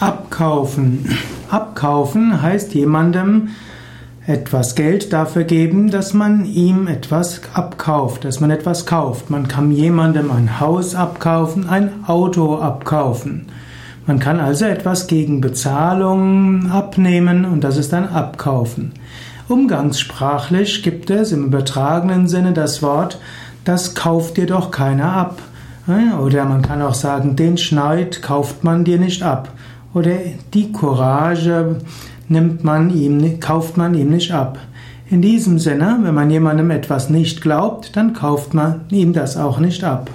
Abkaufen. Abkaufen heißt jemandem etwas Geld dafür geben, dass man ihm etwas abkauft, dass man etwas kauft. Man kann jemandem ein Haus abkaufen, ein Auto abkaufen. Man kann also etwas gegen Bezahlung abnehmen und das ist dann abkaufen. Umgangssprachlich gibt es im übertragenen Sinne das Wort, das kauft dir doch keiner ab. Oder man kann auch sagen, den Schneid kauft man dir nicht ab. Oder die Courage nimmt man ihm, kauft man ihm nicht ab. In diesem Sinne, wenn man jemandem etwas nicht glaubt, dann kauft man ihm das auch nicht ab.